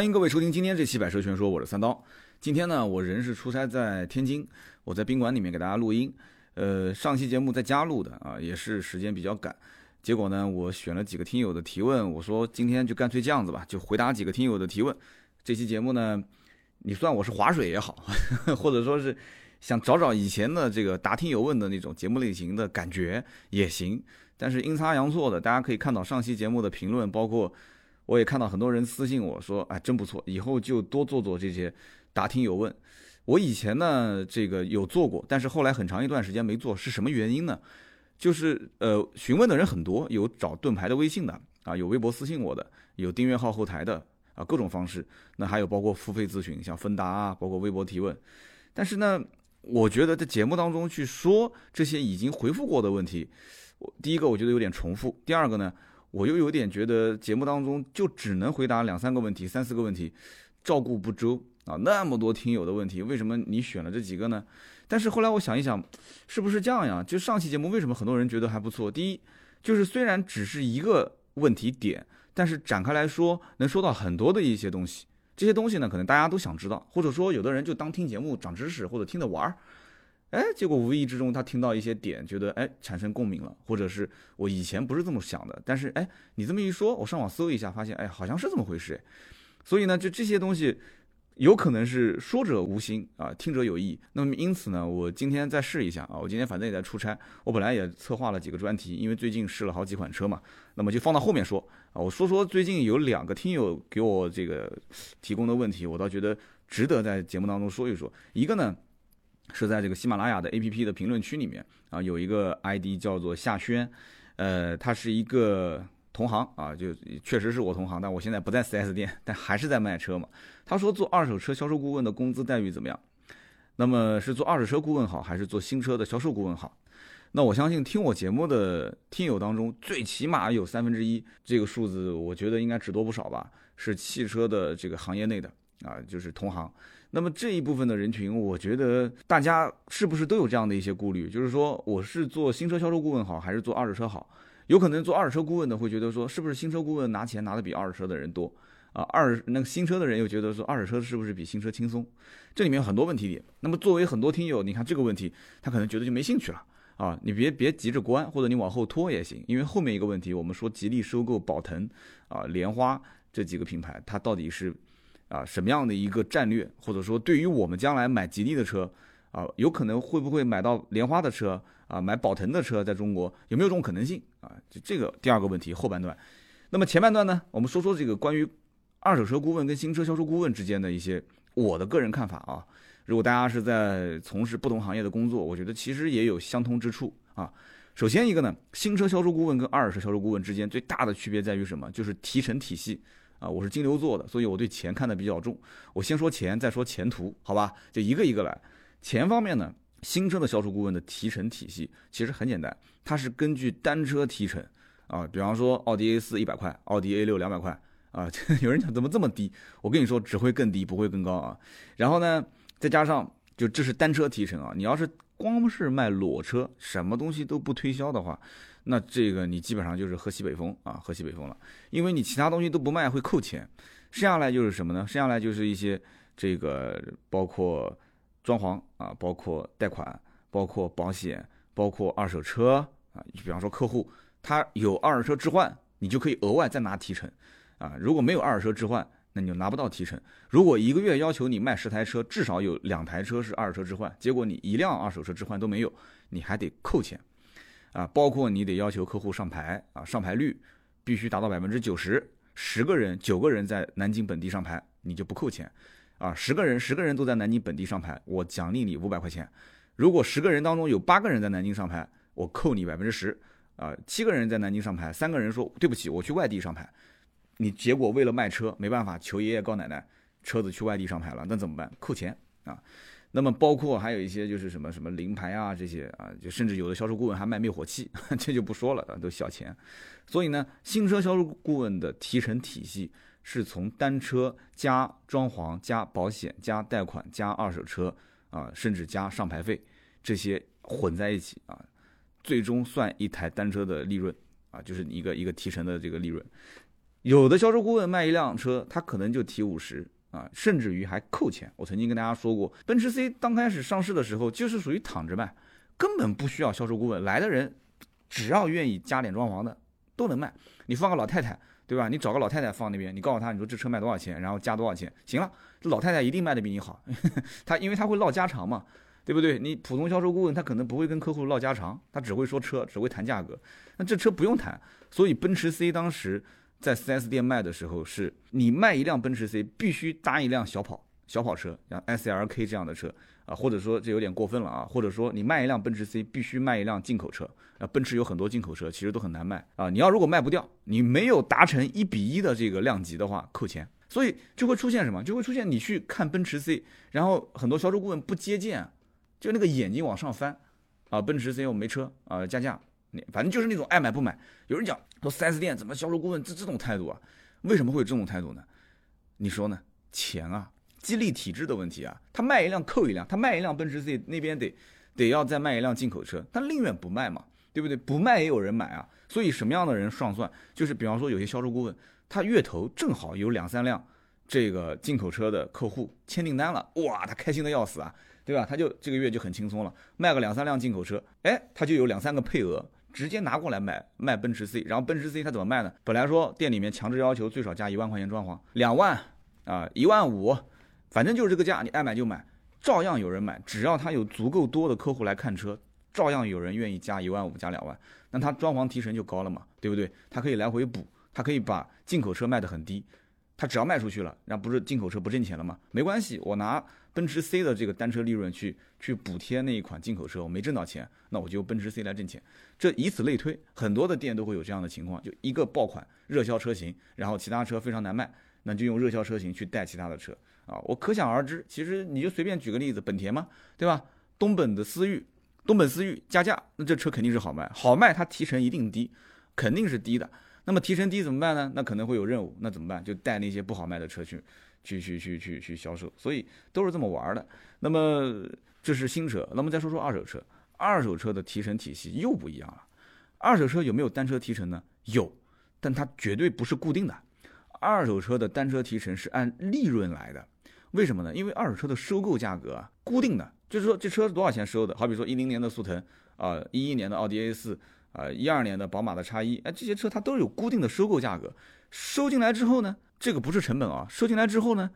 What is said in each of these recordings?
欢迎各位收听今天这期《百车全说》，我是三刀。今天呢，我人是出差在天津，我在宾馆里面给大家录音。呃，上期节目在家录的啊，也是时间比较赶。结果呢，我选了几个听友的提问，我说今天就干脆这样子吧，就回答几个听友的提问。这期节目呢，你算我是划水也好，或者说是想找找以前的这个答听友问的那种节目类型的感觉也行。但是阴差阳错的，大家可以看到上期节目的评论，包括。我也看到很多人私信我说，哎，真不错，以后就多做做这些答听有问。我以前呢，这个有做过，但是后来很长一段时间没做，是什么原因呢？就是呃，询问的人很多，有找盾牌的微信的啊，有微博私信我的，有订阅号后台的啊，各种方式。那还有包括付费咨询，像芬达啊，包括微博提问。但是呢，我觉得在节目当中去说这些已经回复过的问题，我第一个我觉得有点重复，第二个呢。我又有点觉得节目当中就只能回答两三个问题、三四个问题，照顾不周啊！那么多听友的问题，为什么你选了这几个呢？但是后来我想一想，是不是这样呀？就上期节目为什么很多人觉得还不错？第一，就是虽然只是一个问题点，但是展开来说能说到很多的一些东西。这些东西呢，可能大家都想知道，或者说有的人就当听节目长知识，或者听着玩儿。哎，结果无意之中他听到一些点，觉得哎产生共鸣了，或者是我以前不是这么想的，但是哎你这么一说，我上网搜一下，发现哎好像是这么回事，所以呢就这些东西有可能是说者无心啊，听者有意。那么因此呢，我今天再试一下啊，我今天反正也在出差，我本来也策划了几个专题，因为最近试了好几款车嘛，那么就放到后面说啊。我说说最近有两个听友给我这个提供的问题，我倒觉得值得在节目当中说一说。一个呢。是在这个喜马拉雅的 A P P 的评论区里面啊，有一个 I D 叫做夏轩，呃，他是一个同行啊，就确实是我同行，但我现在不在 4S 店，但还是在卖车嘛。他说做二手车销售顾问的工资待遇怎么样？那么是做二手车顾问好，还是做新车的销售顾问好？那我相信听我节目的听友当中，最起码有三分之一这个数字，我觉得应该只多不少吧，是汽车的这个行业内的啊，就是同行。那么这一部分的人群，我觉得大家是不是都有这样的一些顾虑？就是说，我是做新车销售顾问好，还是做二手车好？有可能做二手车顾问的会觉得说，是不是新车顾问拿钱拿的比二手车的人多啊？二那个新车的人又觉得说，二手车是不是比新车轻松？这里面有很多问题点。那么作为很多听友，你看这个问题，他可能觉得就没兴趣了啊。你别别急着关，或者你往后拖也行，因为后面一个问题，我们说吉利收购宝腾啊、莲花这几个品牌，它到底是？啊，什么样的一个战略，或者说对于我们将来买吉利的车，啊，有可能会不会买到莲花的车啊，买宝腾的车，在中国有没有这种可能性啊？就这个第二个问题后半段，那么前半段呢，我们说说这个关于二手车顾问跟新车销售顾问之间的一些我的个人看法啊。如果大家是在从事不同行业的工作，我觉得其实也有相通之处啊。首先一个呢，新车销售顾问跟二手车销售顾问之间最大的区别在于什么？就是提成体系。啊，我是金牛座的，所以我对钱看得比较重。我先说钱，再说前途，好吧？就一个一个来。钱方面呢，新车的销售顾问的提成体系其实很简单，它是根据单车提成啊。比方说，奥迪 A 四一百块，奥迪 A 六两百块啊。有人讲怎么这么低？我跟你说，只会更低，不会更高啊。然后呢，再加上就这是单车提成啊。你要是光是卖裸车，什么东西都不推销的话。那这个你基本上就是喝西北风啊，喝西北风了，因为你其他东西都不卖会扣钱，剩下来就是什么呢？剩下来就是一些这个包括装潢啊，包括贷款，包括保险，包括二手车啊。比方说客户他有二手车置换，你就可以额外再拿提成啊。如果没有二手车置换，那你就拿不到提成。如果一个月要求你卖十台车，至少有两台车是二手车置换，结果你一辆二手车置换都没有，你还得扣钱。啊，包括你得要求客户上牌啊，上牌率必须达到百分之九十，十个人九个人在南京本地上牌，你就不扣钱，啊，十个人十个人都在南京本地上牌，我奖励你五百块钱。如果十个人当中有八个人在南京上牌，我扣你百分之十，啊，七个人在南京上牌，三个人说对不起，我去外地上牌，你结果为了卖车没办法，求爷爷告奶奶，车子去外地上牌了，那怎么办？扣钱啊。那么包括还有一些就是什么什么零牌啊这些啊，就甚至有的销售顾问还卖灭火器，这就不说了，都小钱。所以呢，新车销售顾问的提成体系是从单车加装潢加保险加贷款加二手车啊，甚至加上牌费这些混在一起啊，最终算一台单车的利润啊，就是一个一个提成的这个利润。有的销售顾问卖一辆车，他可能就提五十啊，甚至于还扣钱。我曾经跟大家说过，奔驰 C 刚开始上市的时候就是属于躺着卖，根本不需要销售顾问，来的人只要愿意加点装潢的都能卖。你放个老太太，对吧？你找个老太太放那边，你告诉他，你说这车卖多少钱，然后加多少钱，行了，这老太太一定卖的比你好，她因为她会唠家常嘛。对不对？你普通销售顾问他可能不会跟客户唠家常，他只会说车，只会谈价格。那这车不用谈，所以奔驰 C 当时在 4S 店卖的时候，是你卖一辆奔驰 C 必须搭一辆小跑小跑车，像 SLK 这样的车啊，或者说这有点过分了啊，或者说你卖一辆奔驰 C 必须卖一辆进口车啊。奔驰有很多进口车，其实都很难卖啊。你要如果卖不掉，你没有达成一比一的这个量级的话，扣钱。所以就会出现什么？就会出现你去看奔驰 C，然后很多销售顾问不接见。就那个眼睛往上翻，啊，奔驰 C 我没车啊，加价，反正就是那种爱买不买。有人讲说 4S 店怎么销售顾问这这种态度啊？为什么会有这种态度呢？你说呢？钱啊，激励体制的问题啊。他卖一辆扣一辆，他卖一辆奔驰 C 那边得得要再卖一辆进口车，他宁愿不卖嘛，对不对？不卖也有人买啊。所以什么样的人上算？就是比方说有些销售顾问，他月头正好有两三辆这个进口车的客户签订单了，哇，他开心的要死啊。对吧？他就这个月就很轻松了，卖个两三辆进口车，哎，他就有两三个配额，直接拿过来买卖奔驰 C。然后奔驰 C 他怎么卖呢？本来说店里面强制要求最少加一万块钱装潢，两万啊，一万五，反正就是这个价，你爱买就买，照样有人买。只要他有足够多的客户来看车，照样有人愿意加一万五加两万，那他装潢提成就高了嘛，对不对？他可以来回补，他可以把进口车卖得很低，他只要卖出去了，那不是进口车不挣钱了吗？没关系，我拿。奔驰 C 的这个单车利润去去补贴那一款进口车，我没挣到钱，那我就用奔驰 C 来挣钱。这以此类推，很多的店都会有这样的情况，就一个爆款热销车型，然后其他车非常难卖，那就用热销车型去带其他的车啊。我可想而知，其实你就随便举个例子，本田嘛，对吧？东本的思域，东本思域加价，那这车肯定是好卖，好卖它提成一定低，肯定是低的。那么提成低怎么办呢？那可能会有任务，那怎么办？就带那些不好卖的车去。去去去去去销售，所以都是这么玩的。那么这是新车，那么再说说二手车。二手车的提成体系又不一样了。二手车有没有单车提成呢？有，但它绝对不是固定的。二手车的单车提成是按利润来的。为什么呢？因为二手车的收购价格啊固定的，就是说这车是多少钱收的？好比说一零年的速腾啊，一一年的奥迪 A 四啊，一二年的宝马的叉一，哎，这些车它都有固定的收购价格。收进来之后呢？这个不是成本啊，收进来之后呢，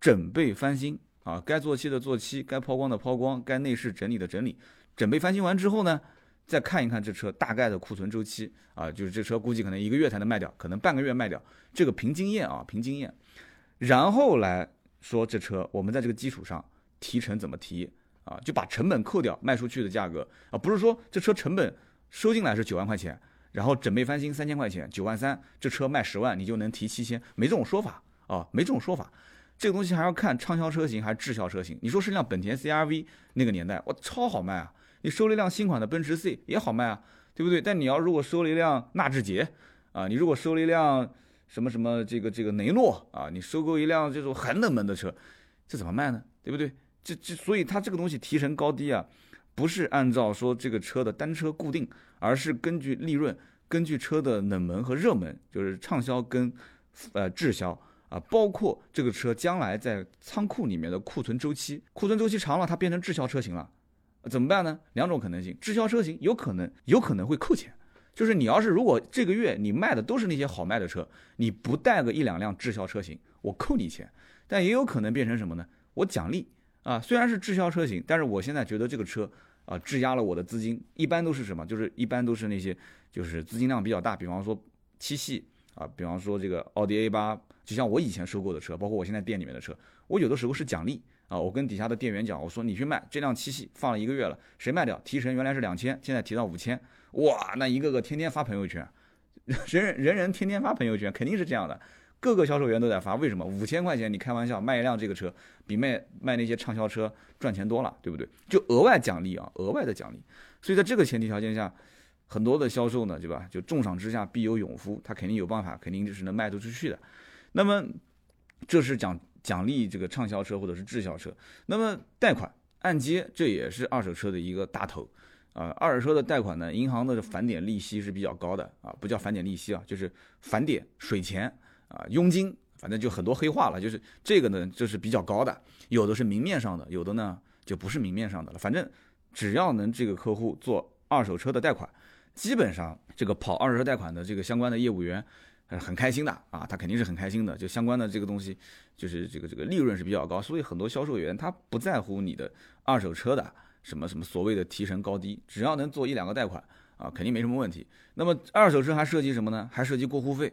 整备翻新啊，该做漆的做漆，该抛光的抛光，该内饰整理的整理，整备翻新完之后呢，再看一看这车大概的库存周期啊，就是这车估计可能一个月才能卖掉，可能半个月卖掉，这个凭经验啊，凭经验，然后来说这车我们在这个基础上提成怎么提啊，就把成本扣掉卖出去的价格啊，不是说这车成本收进来是九万块钱。然后整备翻新三千块钱，九万三，这车卖十万，你就能提七千，没这种说法啊，没这种说法。这个东西还要看畅销车型还是滞销车型。你说是辆本田 CRV 那个年代，我超好卖啊！你收了一辆新款的奔驰 C 也好卖啊，对不对？但你要如果收了一辆纳智捷啊，你如果收了一辆什么什么这个这个雷诺啊，你收购一辆这种很冷门的车，这怎么卖呢？对不对？这这所以它这个东西提成高低啊。不是按照说这个车的单车固定，而是根据利润，根据车的冷门和热门，就是畅销跟呃滞销啊，包括这个车将来在仓库里面的库存周期，库存周期长了，它变成滞销车型了，怎么办呢？两种可能性，滞销车型有可能有可能会扣钱，就是你要是如果这个月你卖的都是那些好卖的车，你不带个一两辆滞销车型，我扣你钱，但也有可能变成什么呢？我奖励。啊，虽然是滞销车型，但是我现在觉得这个车啊质押了我的资金，一般都是什么？就是一般都是那些就是资金量比较大，比方说七系啊，比方说这个奥迪 A 八，就像我以前收购的车，包括我现在店里面的车，我有的时候是奖励啊，我跟底下的店员讲，我说你去卖这辆七系，放了一个月了，谁卖掉提成原来是两千，现在提到五千，哇，那一个个天天发朋友圈，人人人人天天发朋友圈，肯定是这样的。各个销售员都在发，为什么五千块钱？你开玩笑，卖一辆这个车比卖卖那些畅销车赚钱多了，对不对？就额外奖励啊，额外的奖励。所以在这个前提条件下，很多的销售呢，对吧？就重赏之下必有勇夫，他肯定有办法，肯定就是能卖得出去的。那么这是奖奖励这个畅销车或者是滞销车。那么贷款按揭，这也是二手车的一个大头。啊，二手车的贷款呢，银行的返点利息是比较高的啊，不叫返点利息啊，就是返点水钱啊，佣金，反正就很多黑话了。就是这个呢，就是比较高的，有的是明面上的，有的呢就不是明面上的了。反正只要能这个客户做二手车的贷款，基本上这个跑二手车贷款的这个相关的业务员，很开心的啊，他肯定是很开心的。就相关的这个东西，就是这个这个利润是比较高，所以很多销售员他不在乎你的二手车的什么什么所谓的提成高低，只要能做一两个贷款。啊，肯定没什么问题。那么二手车还涉及什么呢？还涉及过户费。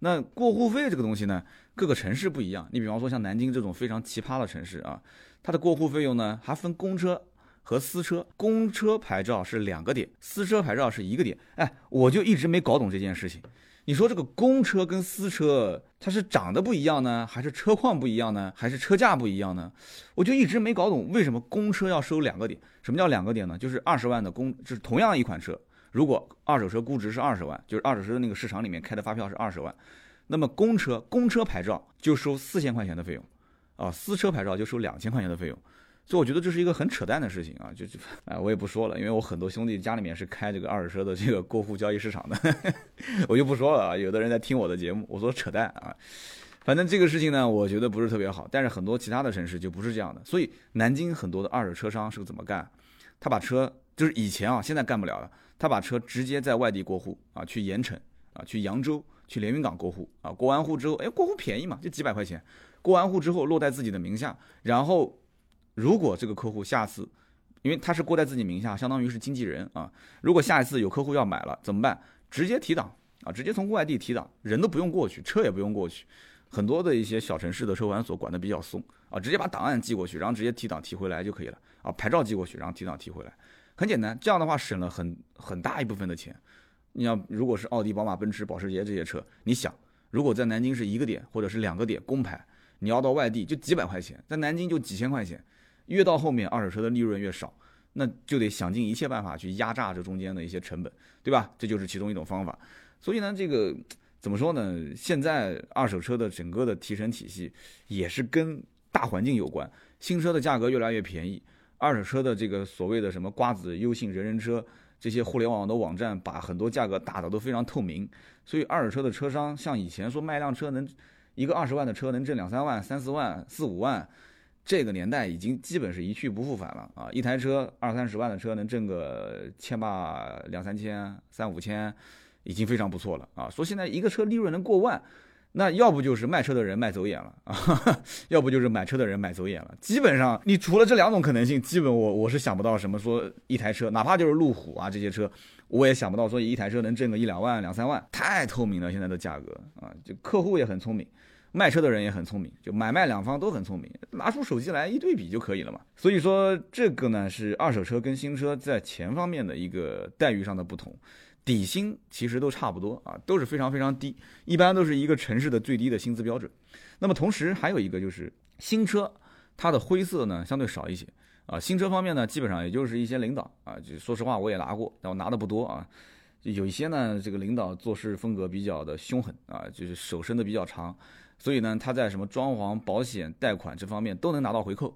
那过户费这个东西呢，各个城市不一样。你比方说像南京这种非常奇葩的城市啊，它的过户费用呢还分公车和私车。公车牌照是两个点，私车牌照是一个点。哎，我就一直没搞懂这件事情。你说这个公车跟私车，它是长得不一样呢，还是车况不一样呢，还是车价不一样呢？我就一直没搞懂为什么公车要收两个点。什么叫两个点呢？就是二十万的公，就是同样一款车。如果二手车估值是二十万，就是二手车的那个市场里面开的发票是二十万，那么公车公车牌照就收四千块钱的费用，啊，私车牌照就收两千块钱的费用，所以我觉得这是一个很扯淡的事情啊，就就啊，我也不说了，因为我很多兄弟家里面是开这个二手车的这个过户交易市场的，我就不说了啊，有的人在听我的节目，我说扯淡啊，反正这个事情呢，我觉得不是特别好，但是很多其他的城市就不是这样的，所以南京很多的二手车商是怎么干？他把车就是以前啊，现在干不了了。他把车直接在外地过户啊，去盐城啊，去扬州，去连云港过户啊，过完户之后，哎，过户便宜嘛，就几百块钱。过完户之后落在自己的名下，然后如果这个客户下次，因为他是过在自己名下，相当于是经纪人啊。如果下一次有客户要买了怎么办？直接提档啊，直接从外地提档，人都不用过去，车也不用过去。很多的一些小城市的车管所管的比较松啊，直接把档案寄过去，然后直接提档提回来就可以了啊，牌照寄过去，然后提档提回来。很简单，这样的话省了很很大一部分的钱。你要如果是奥迪、宝马、奔驰、保时捷这些车，你想，如果在南京是一个点或者是两个点公牌，你要到外地就几百块钱，在南京就几千块钱，越到后面二手车的利润越少，那就得想尽一切办法去压榨这中间的一些成本，对吧？这就是其中一种方法。所以呢，这个怎么说呢？现在二手车的整个的提成体系也是跟大环境有关，新车的价格越来越便宜。二手车的这个所谓的什么瓜子、优信、人人车这些互联网的网站，把很多价格打的都非常透明，所以二手车的车商像以前说卖辆车能一个二十万的车能挣两三万、三四万、四五万，这个年代已经基本是一去不复返了啊！一台车二三十万的车能挣个千把两三千、三五千，已经非常不错了啊！说现在一个车利润能过万。那要不就是卖车的人卖走眼了啊，要不就是买车的人买走眼了。基本上，你除了这两种可能性，基本我我是想不到什么说一台车，哪怕就是路虎啊这些车，我也想不到说一台车能挣个一两万两三万，太透明了现在的价格啊，就客户也很聪明，卖车的人也很聪明，就买卖两方都很聪明，拿出手机来一对比就可以了嘛。所以说这个呢是二手车跟新车在钱方面的一个待遇上的不同。底薪其实都差不多啊，都是非常非常低，一般都是一个城市的最低的薪资标准。那么同时还有一个就是新车，它的灰色呢相对少一些啊。新车方面呢，基本上也就是一些领导啊，就说实话我也拿过，但我拿的不多啊。有一些呢，这个领导做事风格比较的凶狠啊，就是手伸的比较长，所以呢他在什么装潢、保险、贷款这方面都能拿到回扣。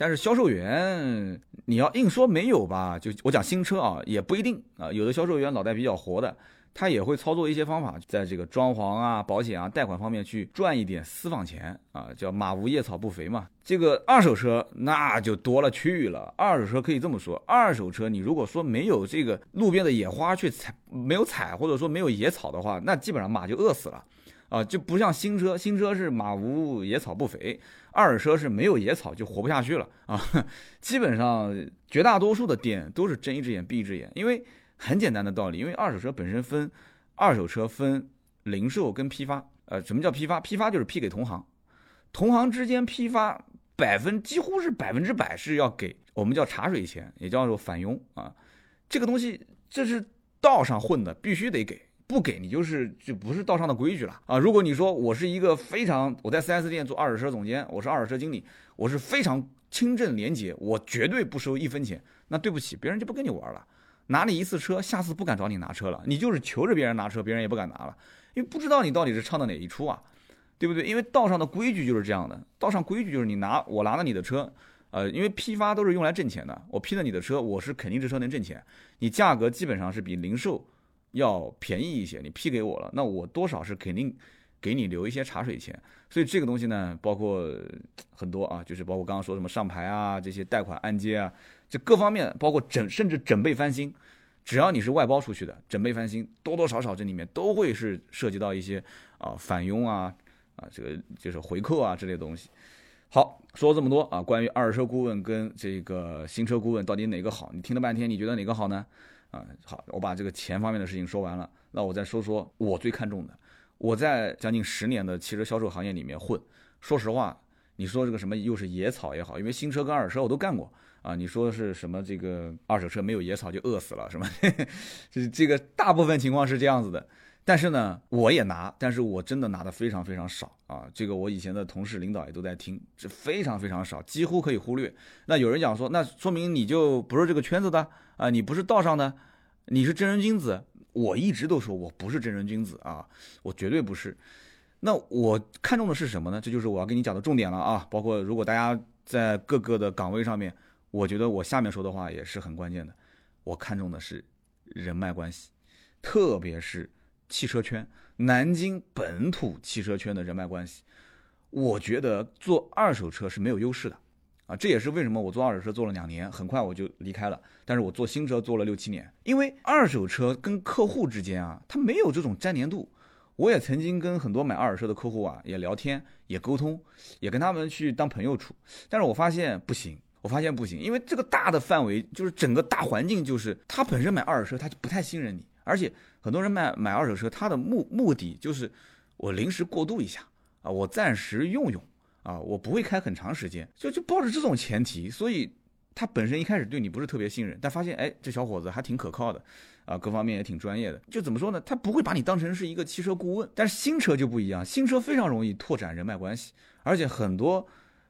但是销售员，你要硬说没有吧？就我讲新车啊，也不一定啊。有的销售员脑袋比较活的，他也会操作一些方法，在这个装潢啊、保险啊、贷款方面去赚一点私房钱啊，叫马无夜草不肥嘛。这个二手车那就多了去了。二手车可以这么说，二手车你如果说没有这个路边的野花去采，没有采或者说没有野草的话，那基本上马就饿死了。啊，就不像新车，新车是马无野草不肥，二手车是没有野草就活不下去了啊。基本上绝大多数的店都是睁一只眼闭一只眼，因为很简单的道理，因为二手车本身分二手车分零售跟批发，呃，什么叫批发？批发就是批给同行，同行之间批发百分几乎是百分之百是要给我们叫茶水钱，也叫做返佣啊。这个东西这是道上混的，必须得给。不给你就是就不是道上的规矩了啊！如果你说我是一个非常我在 4S 店做二手车总监，我是二手车经理，我是非常清正廉洁，我绝对不收一分钱。那对不起，别人就不跟你玩了，拿你一次车，下次不敢找你拿车了。你就是求着别人拿车，别人也不敢拿了，因为不知道你到底是唱的哪一出啊，对不对？因为道上的规矩就是这样的，道上规矩就是你拿我拿了你的车，呃，因为批发都是用来挣钱的，我批了你的车，我是肯定这车能挣钱，你价格基本上是比零售。要便宜一些，你批给我了，那我多少是肯定给你留一些茶水钱。所以这个东西呢，包括很多啊，就是包括刚刚说什么上牌啊，这些贷款按揭啊，这各方面，包括整甚至整备翻新，只要你是外包出去的，整备翻新多多少少这里面都会是涉及到一些啊返佣啊啊这个就是回扣啊之类的东西。好，说了这么多啊，关于二手车顾问跟这个新车顾问到底哪个好？你听了半天，你觉得哪个好呢？啊，好，我把这个钱方面的事情说完了，那我再说说我最看重的。我在将近十年的汽车销售行业里面混，说实话，你说这个什么又是野草也好，因为新车跟二手车我都干过啊。你说是什么这个二手车没有野草就饿死了，什么？这这个大部分情况是这样子的。但是呢，我也拿，但是我真的拿的非常非常少啊！这个我以前的同事、领导也都在听，这非常非常少，几乎可以忽略。那有人讲说，那说明你就不是这个圈子的啊，你不是道上的，你是正人君子。我一直都说我不是正人君子啊，我绝对不是。那我看重的是什么呢？这就是我要跟你讲的重点了啊！包括如果大家在各个的岗位上面，我觉得我下面说的话也是很关键的。我看重的是人脉关系，特别是。汽车圈，南京本土汽车圈的人脉关系，我觉得做二手车是没有优势的，啊，这也是为什么我做二手车做了两年，很快我就离开了。但是我做新车做了六七年，因为二手车跟客户之间啊，它没有这种粘连度。我也曾经跟很多买二手车的客户啊，也聊天，也沟通，也跟他们去当朋友处。但是我发现不行，我发现不行，因为这个大的范围就是整个大环境，就是他本身买二手车他就不太信任你，而且。很多人买买二手车，他的目目的就是我临时过渡一下啊，我暂时用用啊，我不会开很长时间，就就抱着这种前提，所以他本身一开始对你不是特别信任，但发现哎，这小伙子还挺可靠的啊，各方面也挺专业的，就怎么说呢？他不会把你当成是一个汽车顾问。但是新车就不一样，新车非常容易拓展人脉关系，而且很多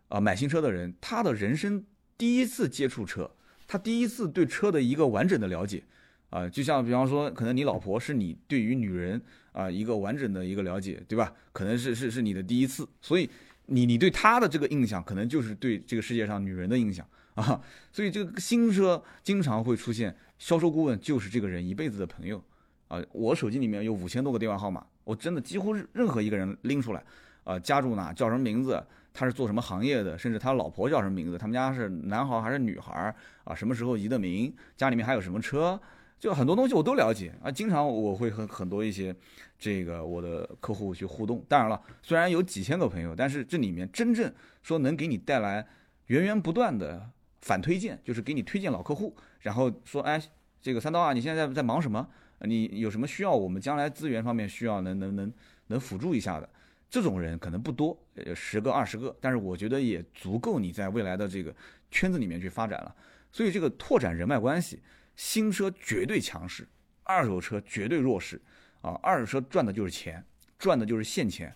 啊买新车的人，他的人生第一次接触车，他第一次对车的一个完整的了解。啊，就像比方说，可能你老婆是你对于女人啊一个完整的一个了解，对吧？可能是是是你的第一次，所以你你对她的这个印象，可能就是对这个世界上女人的印象啊。所以这个新车经常会出现销售顾问就是这个人一辈子的朋友啊。我手机里面有五千多个电话号码，我真的几乎任何一个人拎出来，啊，家住哪，叫什么名字，他是做什么行业的，甚至他老婆叫什么名字，他们家是男孩还是女孩啊？什么时候移的民？家里面还有什么车？就很多东西我都了解啊，经常我会和很多一些这个我的客户去互动。当然了，虽然有几千个朋友，但是这里面真正说能给你带来源源不断的反推荐，就是给你推荐老客户，然后说，哎，这个三刀啊，你现在在忙什么？你有什么需要？我们将来资源方面需要能能能能辅助一下的，这种人可能不多，呃，十个二十个，但是我觉得也足够你在未来的这个圈子里面去发展了。所以这个拓展人脉关系。新车绝对强势，二手车绝对弱势，啊，二手车赚的就是钱，赚的就是现钱。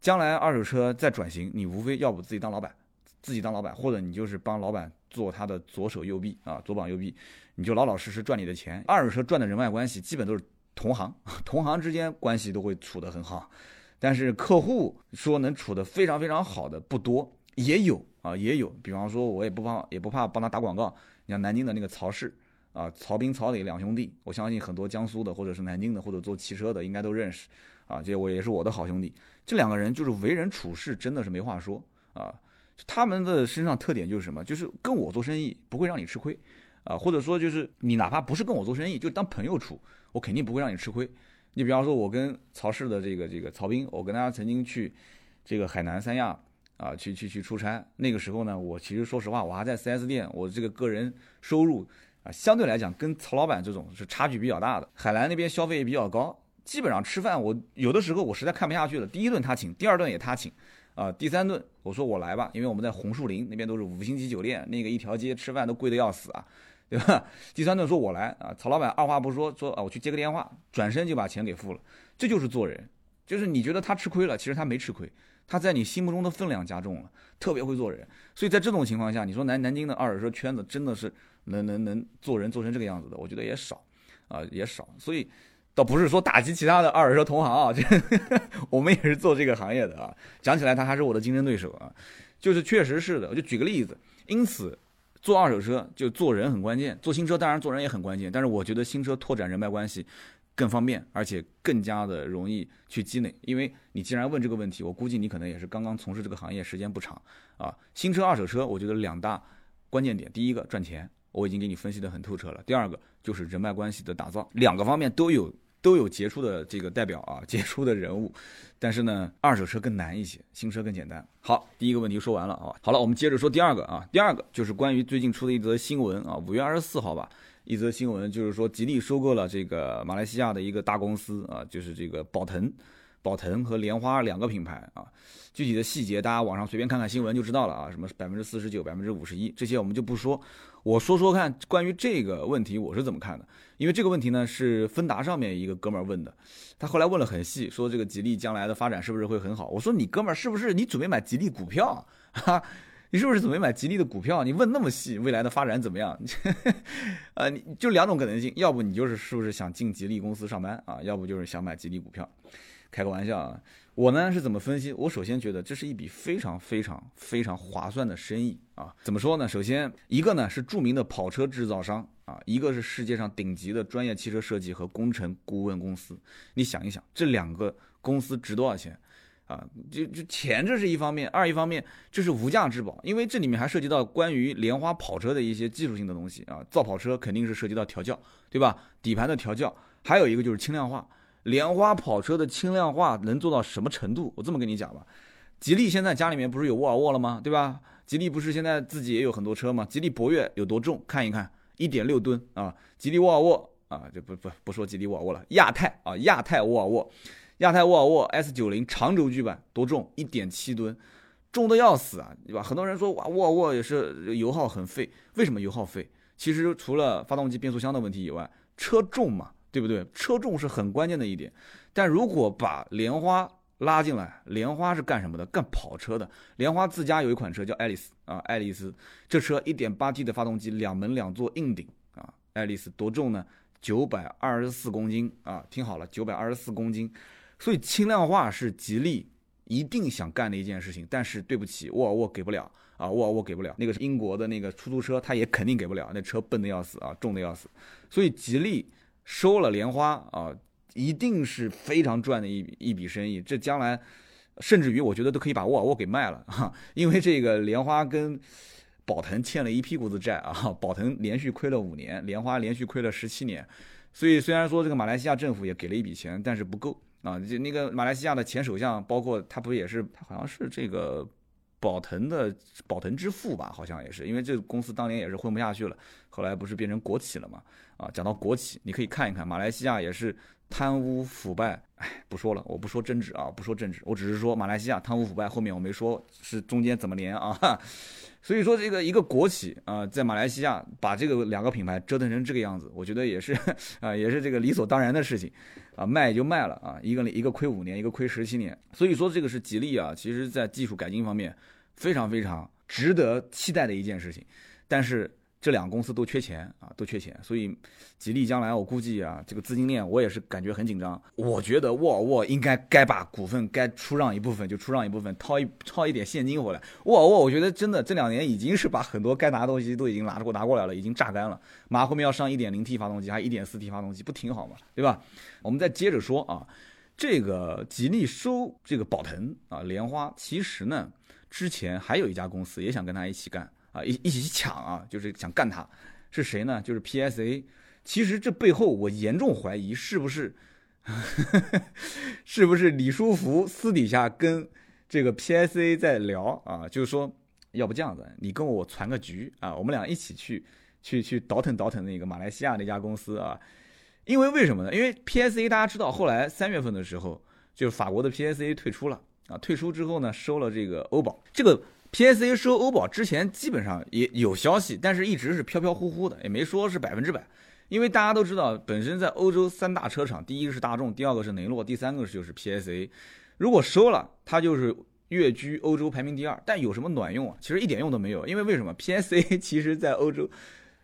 将来二手车再转型，你无非要不自己当老板，自己当老板，或者你就是帮老板做他的左手右臂啊，左膀右臂，你就老老实实赚你的钱。二手车赚的人脉关系基本都是同行，同行之间关系都会处得很好，但是客户说能处得非常非常好的不多，也有啊，也有。比方说，我也不怕，也不怕帮他打广告。你像南京的那个曹氏。啊，曹斌、曹磊两兄弟，我相信很多江苏的或者是南京的或者做汽车的应该都认识，啊，这我也是我的好兄弟。这两个人就是为人处事真的是没话说啊。他们的身上特点就是什么？就是跟我做生意不会让你吃亏，啊，或者说就是你哪怕不是跟我做生意，就当朋友处，我肯定不会让你吃亏。你比方说，我跟曹氏的这个这个曹斌，我跟他曾经去这个海南三亚啊，去去去出差，那个时候呢，我其实说实话，我还在 4S 店，我这个个人收入。啊，相对来讲，跟曹老板这种是差距比较大的。海南那边消费也比较高，基本上吃饭，我有的时候我实在看不下去了，第一顿他请，第二顿也他请，啊，第三顿我说我来吧，因为我们在红树林那边都是五星级酒店，那个一条街吃饭都贵的要死啊，对吧？第三顿说我来啊，曹老板二话不说说啊，我去接个电话，转身就把钱给付了，这就是做人，就是你觉得他吃亏了，其实他没吃亏，他在你心目中的分量加重了，特别会做人。所以在这种情况下，你说南南京的二手车圈子真的是。能能能做人做成这个样子的，我觉得也少，啊也少，所以倒不是说打击其他的二手车同行啊，这 我们也是做这个行业的啊，讲起来他还是我的竞争对手啊，就是确实是的，我就举个例子，因此做二手车就做人很关键，做新车当然做人也很关键，但是我觉得新车拓展人脉关系更方便，而且更加的容易去积累。因为你既然问这个问题，我估计你可能也是刚刚从事这个行业时间不长啊。新车、二手车，我觉得两大关键点，第一个赚钱，我已经给你分析的很透彻了；第二个就是人脉关系的打造，两个方面都有。都有杰出的这个代表啊，杰出的人物，但是呢，二手车更难一些，新车更简单。好，第一个问题说完了啊，好了，我们接着说第二个啊，第二个就是关于最近出的一则新闻啊，五月二十四号吧，一则新闻就是说吉利收购了这个马来西亚的一个大公司啊，就是这个宝腾。宝腾和莲花两个品牌啊，具体的细节大家网上随便看看新闻就知道了啊，什么百分之四十九、百分之五十一这些我们就不说。我说说看关于这个问题我是怎么看的，因为这个问题呢是芬达上面一个哥们儿问的，他后来问了很细，说这个吉利将来的发展是不是会很好？我说你哥们儿是不是你准备买吉利股票？哈，你是不是准备买吉利的股票？你问那么细，未来的发展怎么样？呃，你就两种可能性，要不你就是是不是想进吉利公司上班啊？要不就是想买吉利股票。开个玩笑啊，我呢是怎么分析？我首先觉得这是一笔非常非常非常划算的生意啊。怎么说呢？首先一个呢是著名的跑车制造商啊，一个是世界上顶级的专业汽车设计和工程顾问公司。你想一想，这两个公司值多少钱啊？就就钱这是一方面，二一方面这是无价之宝，因为这里面还涉及到关于莲花跑车的一些技术性的东西啊。造跑车肯定是涉及到调教，对吧？底盘的调教，还有一个就是轻量化。莲花跑车的轻量化能做到什么程度？我这么跟你讲吧，吉利现在家里面不是有沃尔沃了吗？对吧？吉利不是现在自己也有很多车吗？吉利博越有多重？看一看，一点六吨啊！吉利沃尔沃啊，就不不不说吉利沃尔沃了，亚太啊，亚太沃尔沃，亚太沃尔沃 S 九零长轴距版多重？一点七吨，重的要死啊，对吧？很多人说哇，沃尔沃也是油耗很费，为什么油耗费？其实除了发动机、变速箱的问题以外，车重嘛。对不对？车重是很关键的一点，但如果把莲花拉进来，莲花是干什么的？干跑车的。莲花自家有一款车叫爱丽丝啊，爱丽丝这车 1.8T 的发动机，两门两座硬顶啊，爱丽丝多重呢？九百二十四公斤啊，听好了，九百二十四公斤。所以轻量化是吉利一定想干的一件事情，但是对不起，沃尔沃给不了啊，沃尔沃给不了。那个是英国的那个出租车，它也肯定给不了，那车笨的要死啊，重的要死。所以吉利。收了莲花啊，一定是非常赚的一一笔生意。这将来，甚至于我觉得都可以把沃尔沃给卖了哈，因为这个莲花跟宝腾欠了一屁股子债啊，宝腾连续亏了五年，莲花连续亏了十七年。所以虽然说这个马来西亚政府也给了一笔钱，但是不够啊。就那个马来西亚的前首相，包括他不也是他好像是这个宝腾的宝腾之父吧？好像也是，因为这个公司当年也是混不下去了，后来不是变成国企了嘛？啊，讲到国企，你可以看一看，马来西亚也是贪污腐败。哎，不说了，我不说政治啊，不说政治，我只是说马来西亚贪污腐败。后面我没说是中间怎么连啊。所以说这个一个国企啊，在马来西亚把这个两个品牌折腾成这个样子，我觉得也是啊，也是这个理所当然的事情啊，卖就卖了啊，一个一个亏五年，一个亏十七年。所以说这个是吉利啊，其实在技术改进方面非常非常值得期待的一件事情，但是。这两个公司都缺钱啊，都缺钱，所以吉利将来我估计啊，这个资金链我也是感觉很紧张。我觉得沃尔沃应该该把股份该出让一部分就出让一部分，掏一掏一点现金回来。沃尔沃我觉得真的这两年已经是把很多该拿的东西都已经拿过拿过来了，已经榨干了。马后面要上 1.0T 发动机，还 1.4T 发动机，不挺好吗？对吧？我们再接着说啊，这个吉利收这个宝腾啊，莲花，其实呢，之前还有一家公司也想跟他一起干。啊，一一起去抢啊，就是想干他，是谁呢？就是 PSA。其实这背后，我严重怀疑是不是，是不是李书福私底下跟这个 PSA 在聊啊？就是说，要不这样子，你跟我传个局啊，我们俩一起去去去倒腾倒腾那个马来西亚那家公司啊。因为为什么呢？因为 PSA 大家知道，后来三月份的时候，就是法国的 PSA 退出了啊，退出之后呢，收了这个欧宝这个。PSA 收欧宝之前基本上也有消息，但是一直是飘飘忽忽的，也没说是百分之百。因为大家都知道，本身在欧洲三大车厂，第一个是大众，第二个是雷诺，第三个就是 PSA。如果收了，它就是跃居欧洲排名第二。但有什么卵用啊？其实一点用都没有。因为为什么？PSA 其实在欧洲，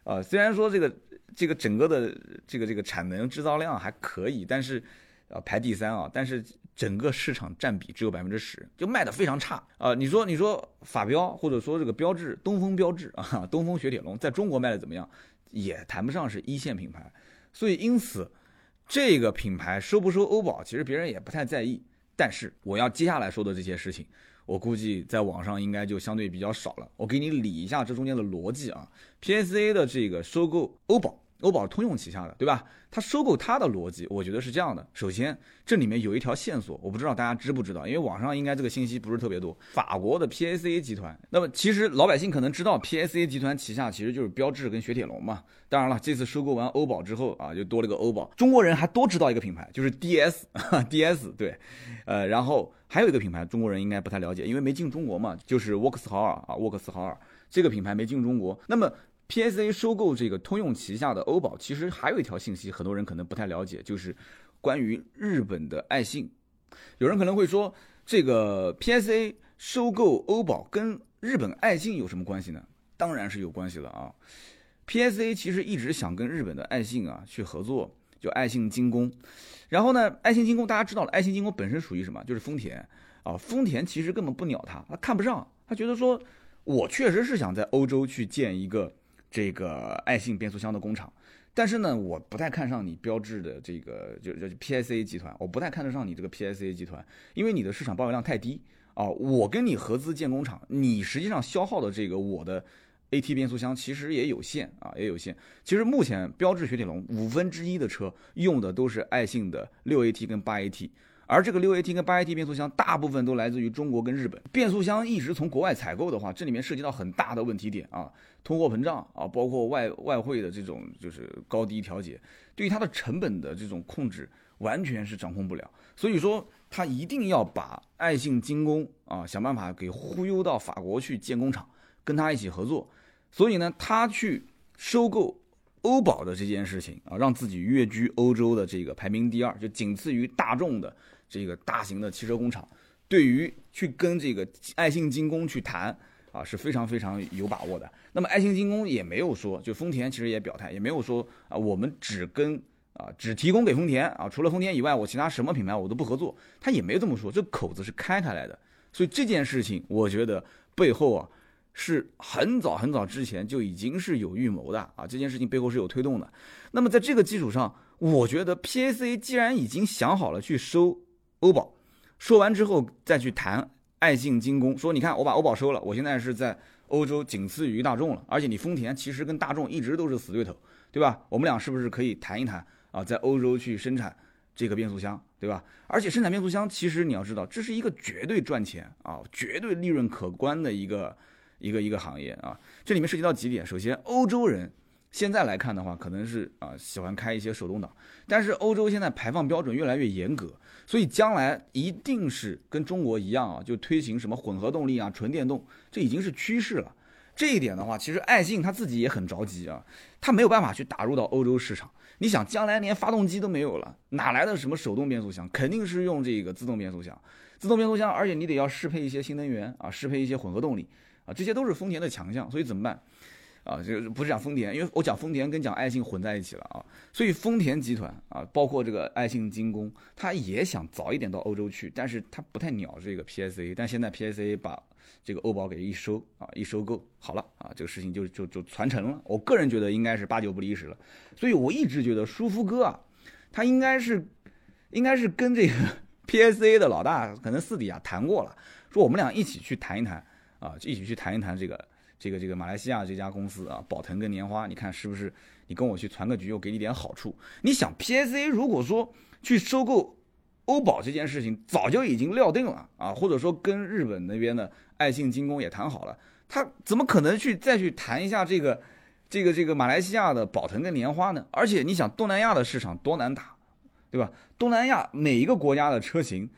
啊，虽然说这个这个整个的这个这个产能制造量还可以，但是。啊，排第三啊，但是整个市场占比只有百分之十，就卖的非常差啊。你说，你说法标或者说这个标志，东风标致啊，东风雪铁龙在中国卖的怎么样？也谈不上是一线品牌。所以因此，这个品牌收不收欧宝，其实别人也不太在意。但是我要接下来说的这些事情，我估计在网上应该就相对比较少了。我给你理一下这中间的逻辑啊。PSA 的这个收购欧宝。欧宝通用旗下的，对吧？他收购它的逻辑，我觉得是这样的。首先，这里面有一条线索，我不知道大家知不知道，因为网上应该这个信息不是特别多。法国的 PSA 集团，那么其实老百姓可能知道，PSA 集团旗下其实就是标致跟雪铁龙嘛。当然了，这次收购完欧宝之后啊，就多了个欧宝。中国人还多知道一个品牌，就是 DS，DS 对，呃，然后还有一个品牌，中国人应该不太了解，因为没进中国嘛，就是沃克斯豪尔啊，沃克斯豪尔这个品牌没进中国。那么 PSA 收购这个通用旗下的欧宝，其实还有一条信息，很多人可能不太了解，就是关于日本的爱信。有人可能会说，这个 PSA 收购欧宝跟日本爱信有什么关系呢？当然是有关系了啊。PSA 其实一直想跟日本的爱信啊去合作，就爱信精工。然后呢，爱信精工大家知道了，爱信精工本身属于什么？就是丰田啊。丰田其实根本不鸟他，他看不上，他觉得说，我确实是想在欧洲去建一个。这个爱信变速箱的工厂，但是呢，我不太看上你标志的这个就就 PSA 集团，我不太看得上你这个 PSA 集团，因为你的市场保有量太低啊。我跟你合资建工厂，你实际上消耗的这个我的 AT 变速箱其实也有限啊，也有限。其实目前标致雪铁龙五分之一的车用的都是爱信的六 AT 跟八 AT。而这个六 AT 跟八 AT 变速箱大部分都来自于中国跟日本。变速箱一直从国外采购的话，这里面涉及到很大的问题点啊，通货膨胀啊，包括外外汇的这种就是高低调节，对于它的成本的这种控制完全是掌控不了。所以说，他一定要把爱信精工啊想办法给忽悠到法国去建工厂，跟他一起合作。所以呢，他去收购欧宝的这件事情啊，让自己跃居欧洲的这个排名第二，就仅次于大众的。这个大型的汽车工厂，对于去跟这个爱信精工去谈啊，是非常非常有把握的。那么爱信精工也没有说，就丰田其实也表态，也没有说啊，我们只跟啊只提供给丰田啊，除了丰田以外，我其他什么品牌我都不合作。他也没这么说，这口子是开开来的。所以这件事情，我觉得背后啊是很早很早之前就已经是有预谋的啊，这件事情背后是有推动的。那么在这个基础上，我觉得 PAC 既然已经想好了去收。欧宝说完之后，再去谈爱信精工，说你看我把欧宝收了，我现在是在欧洲仅次于大众了，而且你丰田其实跟大众一直都是死对头，对吧？我们俩是不是可以谈一谈啊？在欧洲去生产这个变速箱，对吧？而且生产变速箱，其实你要知道，这是一个绝对赚钱啊，绝对利润可观的一个一个一个行业啊。这里面涉及到几点，首先，欧洲人。现在来看的话，可能是啊喜欢开一些手动挡，但是欧洲现在排放标准越来越严格，所以将来一定是跟中国一样啊，就推行什么混合动力啊、纯电动，这已经是趋势了。这一点的话，其实爱信他自己也很着急啊，他没有办法去打入到欧洲市场。你想，将来连发动机都没有了，哪来的什么手动变速箱？肯定是用这个自动变速箱。自动变速箱，而且你得要适配一些新能源啊，适配一些混合动力啊，这些都是丰田的强项。所以怎么办？啊，这个不是讲丰田，因为我讲丰田跟讲爱信混在一起了啊，所以丰田集团啊，包括这个爱信精工，他也想早一点到欧洲去，但是他不太鸟这个 PSA，但现在 PSA 把这个欧宝给一收啊，一收购好了啊，这个事情就就就传承了。我个人觉得应该是八九不离十了，所以我一直觉得舒夫哥啊，他应该是应该是跟这个 PSA 的老大可能私底下谈过了，说我们俩一起去谈一谈啊，一起去谈一谈这个。这个这个马来西亚这家公司啊，宝腾跟年花，你看是不是？你跟我去传个局，我给你点好处。你想，PSA 如果说去收购欧宝这件事情，早就已经料定了啊，或者说跟日本那边的爱信精工也谈好了，他怎么可能去再去谈一下这个这个这个马来西亚的宝腾跟年花呢？而且你想，东南亚的市场多难打，对吧？东南亚每一个国家的车型。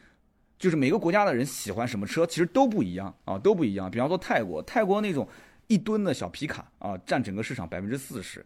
就是每个国家的人喜欢什么车，其实都不一样啊，都不一样。比方说泰国，泰国那种。一吨的小皮卡啊，占整个市场百分之四十，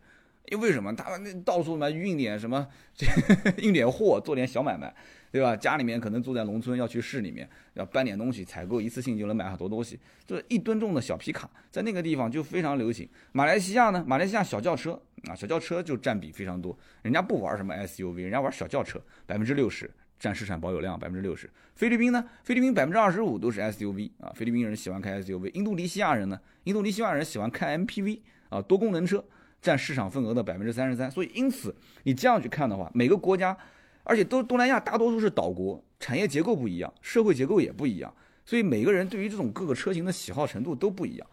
因为什么？他们那到处嘛运点什么，运点货，做点小买卖，对吧？家里面可能住在农村，要去市里面，要搬点东西，采购一次性就能买很多东西，就是一吨重的小皮卡，在那个地方就非常流行。马来西亚呢，马来西亚小轿车啊，小轿车就占比非常多，人家不玩什么 SUV，人家玩小轿车，百分之六十。占市场保有量百分之六十。菲律宾呢？菲律宾百分之二十五都是 SUV 啊，菲律宾人喜欢开 SUV。印度尼西亚人呢？印度尼西亚人喜欢开 MPV 啊，多功能车占市场份额的百分之三十三。所以因此你这样去看的话，每个国家而且都东南亚大多数是岛国，产业结构不一样，社会结构也不一样，所以每个人对于这种各个车型的喜好程度都不一样。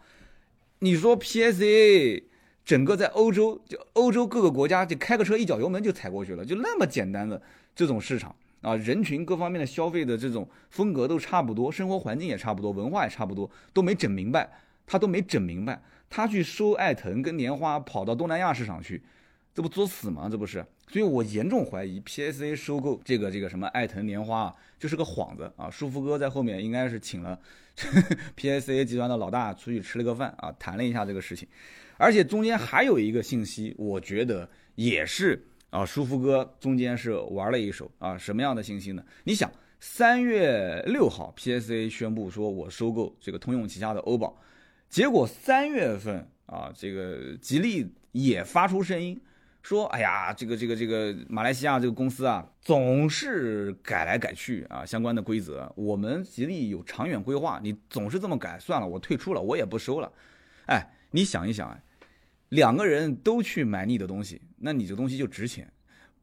你说 PSA 整个在欧洲，就欧洲各个国家，就开个车一脚油门就踩过去了，就那么简单的这种市场啊，人群各方面的消费的这种风格都差不多，生活环境也差不多，文化也差不多，都没整明白，他都没整明白，他去收艾腾跟莲花，跑到东南亚市场去。这不作死吗？这不是，所以我严重怀疑 PSA 收购这个这个什么爱腾莲花啊，就是个幌子啊。舒福哥在后面应该是请了 PSA 集团的老大出去吃了个饭啊，谈了一下这个事情。而且中间还有一个信息，我觉得也是啊，舒福哥中间是玩了一手啊。什么样的信息呢？你想，三月六号 PSA 宣布说我收购这个通用旗下的欧宝，结果三月份啊，这个吉利也发出声音。说，哎呀，这个这个这个马来西亚这个公司啊，总是改来改去啊，相关的规则，我们吉利有长远规划，你总是这么改，算了，我退出了，我也不收了。哎，你想一想，两个人都去买你的东西，那你这东西就值钱。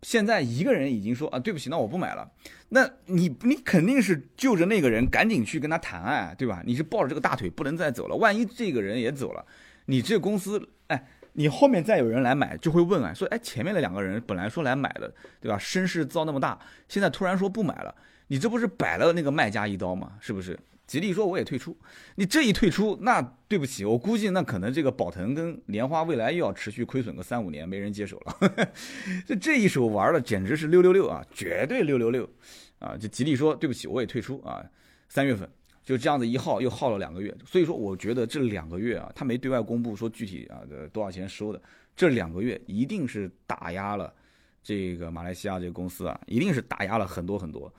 现在一个人已经说啊，对不起，那我不买了，那你你肯定是就着那个人赶紧去跟他谈案，对吧？你是抱着这个大腿不能再走了，万一这个人也走了，你这公司，哎。你后面再有人来买，就会问啊，说，哎，前面的两个人本来说来买的，对吧？声势造那么大，现在突然说不买了，你这不是摆了那个卖家一刀吗？是不是？吉利说我也退出，你这一退出，那对不起，我估计那可能这个宝腾跟莲花未来又要持续亏损个三五年，没人接手了。这这一手玩的简直是六六六啊，绝对六六六啊！就吉利说对不起，我也退出啊，三月份。就这样子一耗又耗了两个月，所以说我觉得这两个月啊，他没对外公布说具体啊多少钱收的，这两个月一定是打压了这个马来西亚这个公司啊，一定是打压了很多很多，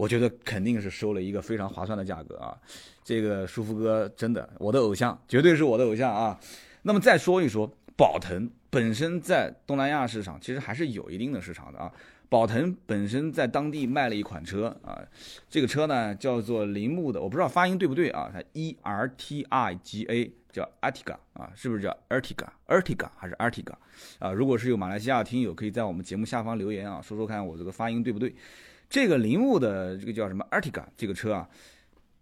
我觉得肯定是收了一个非常划算的价格啊，这个舒服哥真的我的偶像，绝对是我的偶像啊。那么再说一说宝腾本身在东南亚市场其实还是有一定的市场的啊。宝腾本身在当地卖了一款车啊，这个车呢叫做铃木的，我不知道发音对不对啊，它 E R T I G A 叫 Artiga 啊，是不是叫 Artiga？Artiga 还是 Artiga？啊，如果是有马来西亚听友，可以在我们节目下方留言啊，说说看我这个发音对不对。这个铃木的这个叫什么 Artiga 这个车啊，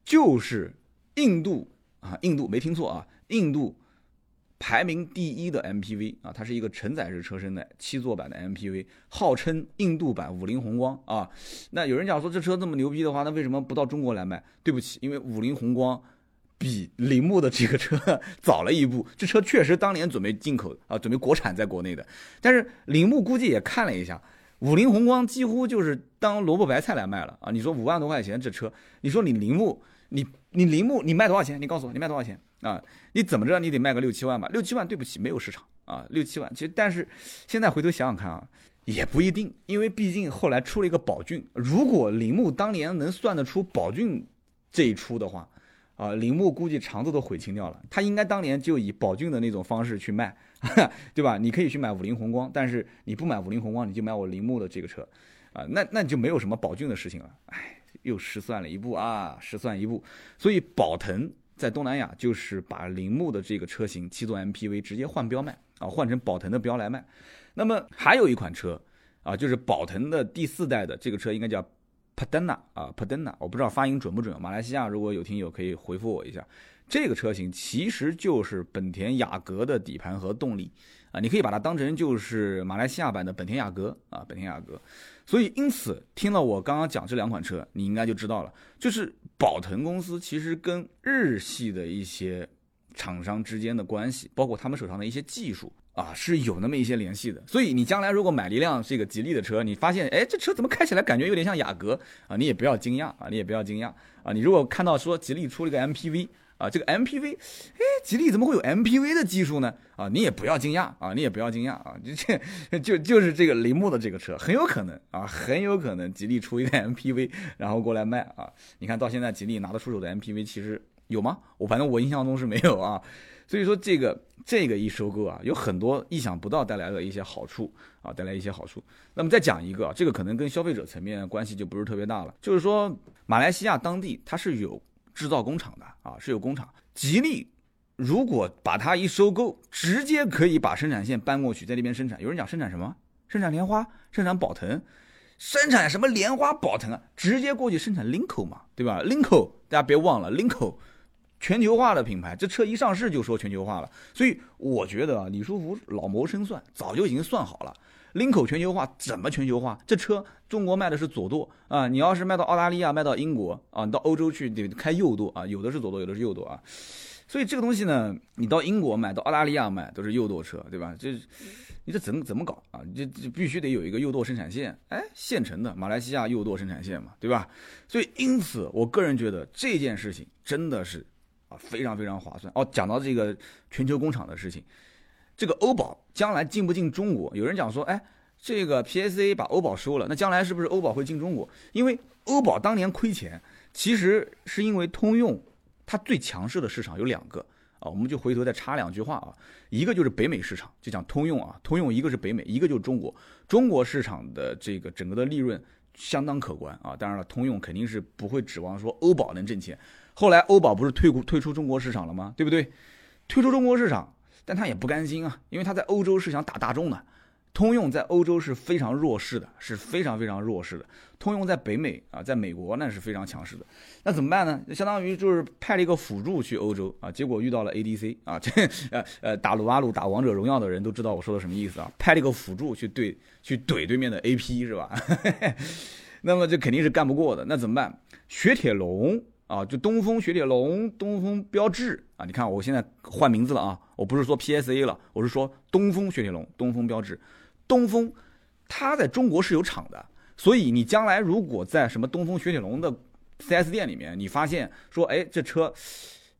就是印度啊，印度没听错啊，印度。排名第一的 MPV 啊，它是一个承载式车身的七座版的 MPV，号称印度版五菱宏光啊。那有人讲说这车这么牛逼的话，那为什么不到中国来卖？对不起，因为五菱宏光比铃木的这个车 早了一步。这车确实当年准备进口啊，准备国产在国内的。但是铃木估计也看了一下，五菱宏光几乎就是当萝卜白菜来卖了啊。你说五万多块钱这车，你说你铃木，你你铃木你卖多少钱？你告诉我，你卖多少钱？啊，你怎么着你得卖个六七万吧？六七万，对不起，没有市场啊。六七万，其实但是现在回头想想看啊，也不一定，因为毕竟后来出了一个宝骏。如果铃木当年能算得出宝骏这一出的话，啊，铃木估计肠子都悔青掉了。他应该当年就以宝骏的那种方式去卖，对吧？你可以去买五菱宏光，但是你不买五菱宏光，你就买我铃木的这个车，啊，那那你就没有什么宝骏的事情了。哎，又失算了一步啊，失算一步。所以宝腾。在东南亚，就是把铃木的这个车型七座 MPV 直接换标卖啊，换成宝腾的标来卖。那么还有一款车啊，就是宝腾的第四代的这个车，应该叫 Padana 啊，Padana，我不知道发音准不准。马来西亚如果有听友可以回复我一下。这个车型其实就是本田雅阁的底盘和动力啊，你可以把它当成就是马来西亚版的本田雅阁啊，本田雅阁。所以因此听了我刚刚讲这两款车，你应该就知道了，就是宝腾公司其实跟日系的一些厂商之间的关系，包括他们手上的一些技术啊，是有那么一些联系的。所以你将来如果买了一辆这个吉利的车，你发现哎这车怎么开起来感觉有点像雅阁啊，你也不要惊讶啊，你也不要惊讶啊。你如果看到说吉利出了个 MPV。啊，这个 MPV，哎，吉利怎么会有 MPV 的技术呢？啊，你也不要惊讶啊，你也不要惊讶啊，就这就就是这个铃木的这个车很有可能啊，很有可能吉利出一个 MPV，然后过来卖啊。你看到现在吉利拿得出手的 MPV 其实有吗？我反正我印象中是没有啊。所以说这个这个一收购啊，有很多意想不到带来的一些好处啊，带来一些好处。那么再讲一个，这个可能跟消费者层面关系就不是特别大了，就是说马来西亚当地它是有。制造工厂的啊是有工厂，吉利如果把它一收购，直接可以把生产线搬过去，在那边生产。有人讲生产什么？生产莲花，生产宝腾。生产什么莲花宝腾啊，直接过去生产 Linko 嘛，对吧？Linko 大家别忘了，Linko 全球化的品牌，这车一上市就说全球化了，所以我觉得啊，李书福老谋深算，早就已经算好了。Linko 全球化怎么全球化？这车中国卖的是左舵啊，你要是卖到澳大利亚、卖到英国啊，你到欧洲去得开右舵啊，有的是左舵，有的是右舵啊。所以这个东西呢，你到英国买，到澳大利亚买都是右舵车，对吧？这你这怎么怎么搞啊？这这必须得有一个右舵生产线，哎，现成的马来西亚右舵生产线嘛，对吧？所以因此，我个人觉得这件事情真的是啊非常非常划算哦。讲到这个全球工厂的事情，这个欧宝将来进不进中国？有人讲说，哎，这个 PSA 把欧宝收了，那将来是不是欧宝会进中国？因为欧宝当年亏钱，其实是因为通用。它最强势的市场有两个啊，我们就回头再插两句话啊，一个就是北美市场，就讲通用啊，通用一个是北美，一个就是中国，中国市场的这个整个的利润相当可观啊，当然了，通用肯定是不会指望说欧宝能挣钱，后来欧宝不是退股退出中国市场了吗？对不对？退出中国市场，但他也不甘心啊，因为他在欧洲是想打大众的。通用在欧洲是非常弱势的，是非常非常弱势的。通用在北美啊，在美国那是非常强势的。那怎么办呢？相当于就是派了一个辅助去欧洲啊，结果遇到了 ADC 啊，这 呃呃打撸啊撸、打王者荣耀的人都知道我说的什么意思啊。派了一个辅助去对去怼对面的 AP 是吧？那么这肯定是干不过的。那怎么办？雪铁龙啊，就东风雪铁龙、东风标致啊。你看我现在换名字了啊，我不是说 PSA 了，我是说东风雪铁龙、东风标致。东风，它在中国是有厂的，所以你将来如果在什么东风雪铁龙的 4S 店里面，你发现说，哎，这车，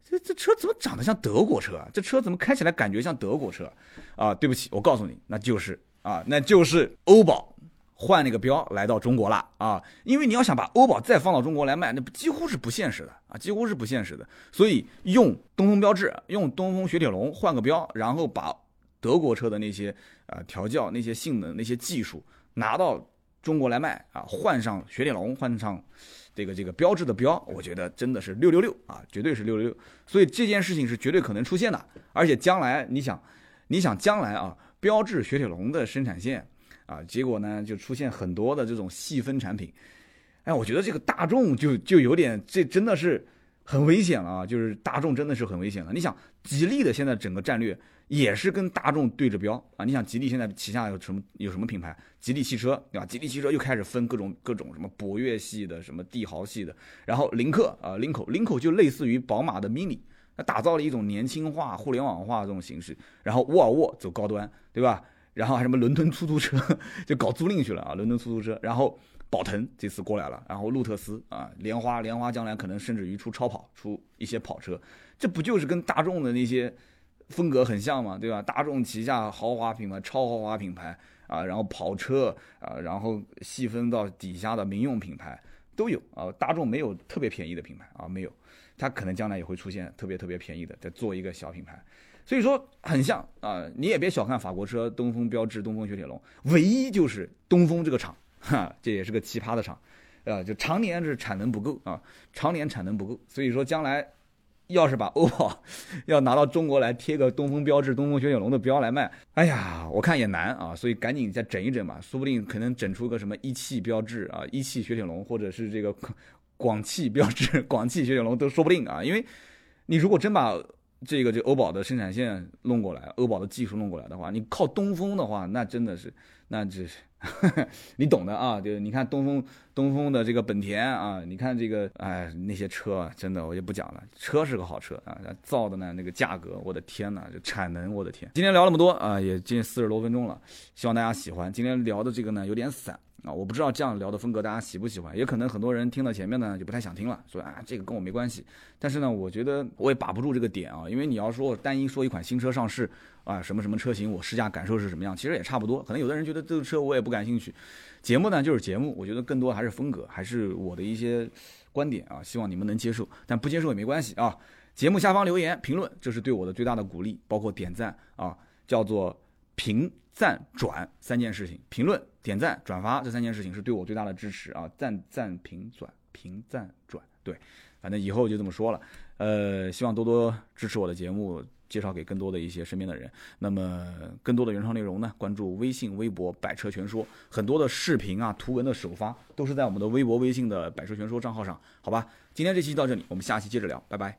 这这车怎么长得像德国车啊？这车怎么开起来感觉像德国车？啊，对不起，我告诉你，那就是啊，那就是欧宝换那个标来到中国了啊，因为你要想把欧宝再放到中国来卖，那几乎是不现实的啊，几乎是不现实的。所以用东风标致，用东风雪铁龙换个标，然后把。德国车的那些啊调教、那些性能、那些技术拿到中国来卖啊，换上雪铁龙，换上这个这个标志的标，我觉得真的是六六六啊，绝对是六六六。所以这件事情是绝对可能出现的，而且将来你想，你想将来啊，标致雪铁龙的生产线啊，结果呢就出现很多的这种细分产品，哎，我觉得这个大众就就有点，这真的是很危险了啊，就是大众真的是很危险了。你想，吉利的现在整个战略。也是跟大众对着标啊！你想吉利现在旗下有什么有什么品牌？吉利汽车对吧？吉利汽车又开始分各种各种什么博越系的、什么帝豪系的，然后领克啊，领口领口就类似于宝马的 mini，那打造了一种年轻化、互联网化这种形式。然后沃尔沃走高端，对吧？然后还什么伦敦出租车 就搞租赁去了啊，伦敦出租车。然后宝腾这次过来了，然后路特斯啊，莲花莲花将来可能甚至于出超跑，出一些跑车，这不就是跟大众的那些？风格很像嘛，对吧？大众旗下豪华品牌、超豪华品牌啊，然后跑车啊，然后细分到底下的民用品牌都有啊。大众没有特别便宜的品牌啊，没有，它可能将来也会出现特别特别便宜的，再做一个小品牌。所以说很像啊，你也别小看法国车，东风标致、东风雪铁龙，唯一就是东风这个厂，哈，这也是个奇葩的厂，啊，就常年是产能不够啊，常年产能不够，所以说将来。要是把 欧宝 要拿到中国来贴个东风标致、东风雪铁龙的标来卖，哎呀，我看也难啊，所以赶紧再整一整吧，说不定可能整出个什么一汽标致啊、一汽雪铁龙，或者是这个广汽标致、广汽雪铁龙都说不定啊。因为你如果真把这个这欧宝的生产线弄过来，欧宝的技术弄过来的话，你靠东风的话，那真的是，那这是。你懂的啊，就是你看东风，东风的这个本田啊，你看这个，哎，那些车真的我就不讲了，车是个好车啊，造的呢那个价格，我的天呐，这产能，我的天。今天聊那么多啊，也近四十多分钟了，希望大家喜欢。今天聊的这个呢有点散。啊，我不知道这样聊的风格大家喜不喜欢，也可能很多人听到前面呢就不太想听了，说啊这个跟我没关系。但是呢，我觉得我也把不住这个点啊，因为你要说单一说一款新车上市啊，什么什么车型，我试驾感受是什么样，其实也差不多。可能有的人觉得这个车我也不感兴趣。节目呢就是节目，我觉得更多还是风格，还是我的一些观点啊，希望你们能接受，但不接受也没关系啊。节目下方留言评论，这是对我的最大的鼓励，包括点赞啊，叫做评赞转三件事情，评论。点赞、转发这三件事情是对我最大的支持啊！赞赞评转评赞转，对，反正以后就这么说了。呃，希望多多支持我的节目，介绍给更多的一些身边的人。那么更多的原创内容呢，关注微信、微博“百车全说”，很多的视频啊、图文的首发都是在我们的微博、微信的“百车全说”账号上，好吧？今天这期到这里，我们下期接着聊，拜拜。